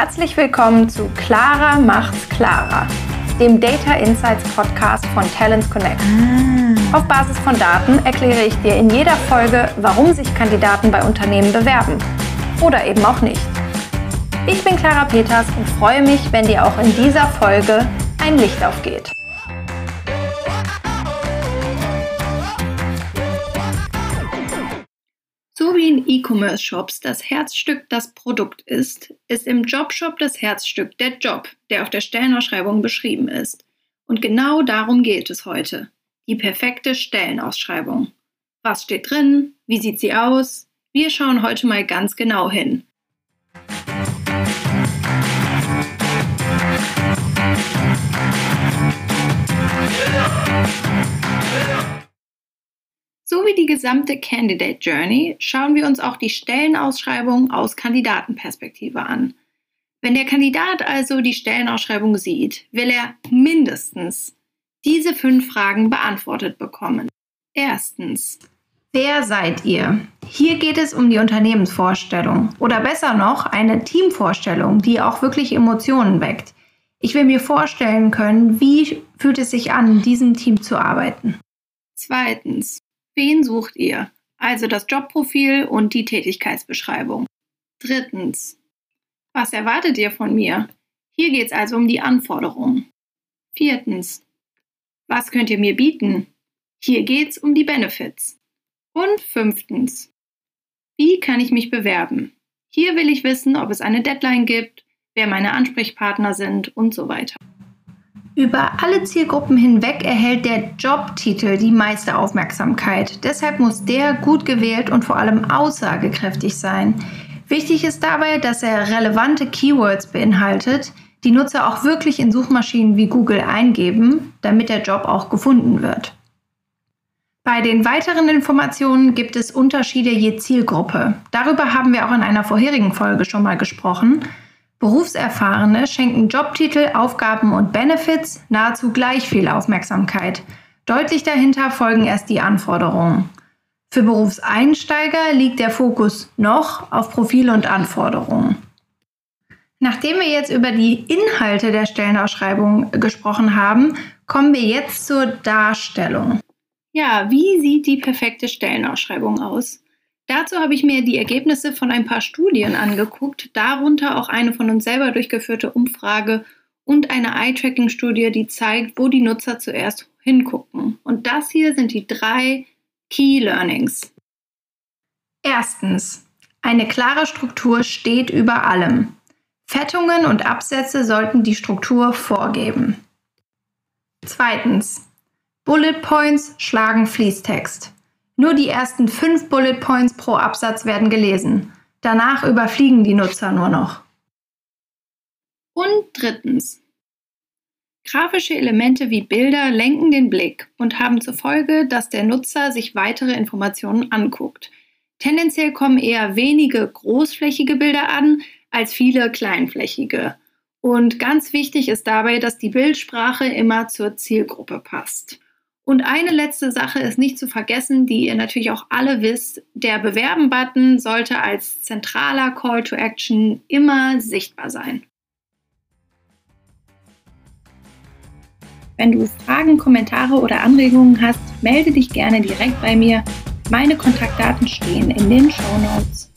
Herzlich willkommen zu Clara macht's klarer, dem Data Insights Podcast von Talents Connect. Auf Basis von Daten erkläre ich dir in jeder Folge, warum sich Kandidaten bei Unternehmen bewerben oder eben auch nicht. Ich bin Clara Peters und freue mich, wenn dir auch in dieser Folge ein Licht aufgeht. E-Commerce-Shops das Herzstück das Produkt ist, ist im Jobshop das Herzstück der Job, der auf der Stellenausschreibung beschrieben ist. Und genau darum geht es heute. Die perfekte Stellenausschreibung. Was steht drin? Wie sieht sie aus? Wir schauen heute mal ganz genau hin. Wie die gesamte Candidate Journey schauen wir uns auch die Stellenausschreibung aus Kandidatenperspektive an. Wenn der Kandidat also die Stellenausschreibung sieht, will er mindestens diese fünf Fragen beantwortet bekommen. Erstens. Wer seid ihr? Hier geht es um die Unternehmensvorstellung oder besser noch eine Teamvorstellung, die auch wirklich Emotionen weckt. Ich will mir vorstellen können, wie fühlt es sich an, in diesem Team zu arbeiten. Zweitens. Wen sucht ihr? Also das Jobprofil und die Tätigkeitsbeschreibung. Drittens. Was erwartet ihr von mir? Hier geht es also um die Anforderungen. Viertens. Was könnt ihr mir bieten? Hier geht es um die Benefits. Und fünftens. Wie kann ich mich bewerben? Hier will ich wissen, ob es eine Deadline gibt, wer meine Ansprechpartner sind und so weiter. Über alle Zielgruppen hinweg erhält der Jobtitel die meiste Aufmerksamkeit. Deshalb muss der gut gewählt und vor allem aussagekräftig sein. Wichtig ist dabei, dass er relevante Keywords beinhaltet, die Nutzer auch wirklich in Suchmaschinen wie Google eingeben, damit der Job auch gefunden wird. Bei den weiteren Informationen gibt es Unterschiede je Zielgruppe. Darüber haben wir auch in einer vorherigen Folge schon mal gesprochen. Berufserfahrene schenken Jobtitel, Aufgaben und Benefits nahezu gleich viel Aufmerksamkeit. Deutlich dahinter folgen erst die Anforderungen. Für Berufseinsteiger liegt der Fokus noch auf Profil und Anforderungen. Nachdem wir jetzt über die Inhalte der Stellenausschreibung gesprochen haben, kommen wir jetzt zur Darstellung. Ja, wie sieht die perfekte Stellenausschreibung aus? Dazu habe ich mir die Ergebnisse von ein paar Studien angeguckt, darunter auch eine von uns selber durchgeführte Umfrage und eine Eye-Tracking-Studie, die zeigt, wo die Nutzer zuerst hingucken. Und das hier sind die drei Key Learnings. Erstens, eine klare Struktur steht über allem. Fettungen und Absätze sollten die Struktur vorgeben. Zweitens, Bullet Points schlagen Fließtext. Nur die ersten fünf Bullet Points pro Absatz werden gelesen. Danach überfliegen die Nutzer nur noch. Und drittens. Grafische Elemente wie Bilder lenken den Blick und haben zur Folge, dass der Nutzer sich weitere Informationen anguckt. Tendenziell kommen eher wenige großflächige Bilder an als viele kleinflächige. Und ganz wichtig ist dabei, dass die Bildsprache immer zur Zielgruppe passt. Und eine letzte Sache ist nicht zu vergessen, die ihr natürlich auch alle wisst. Der Bewerben-Button sollte als zentraler Call to Action immer sichtbar sein. Wenn du Fragen, Kommentare oder Anregungen hast, melde dich gerne direkt bei mir. Meine Kontaktdaten stehen in den Show Notes.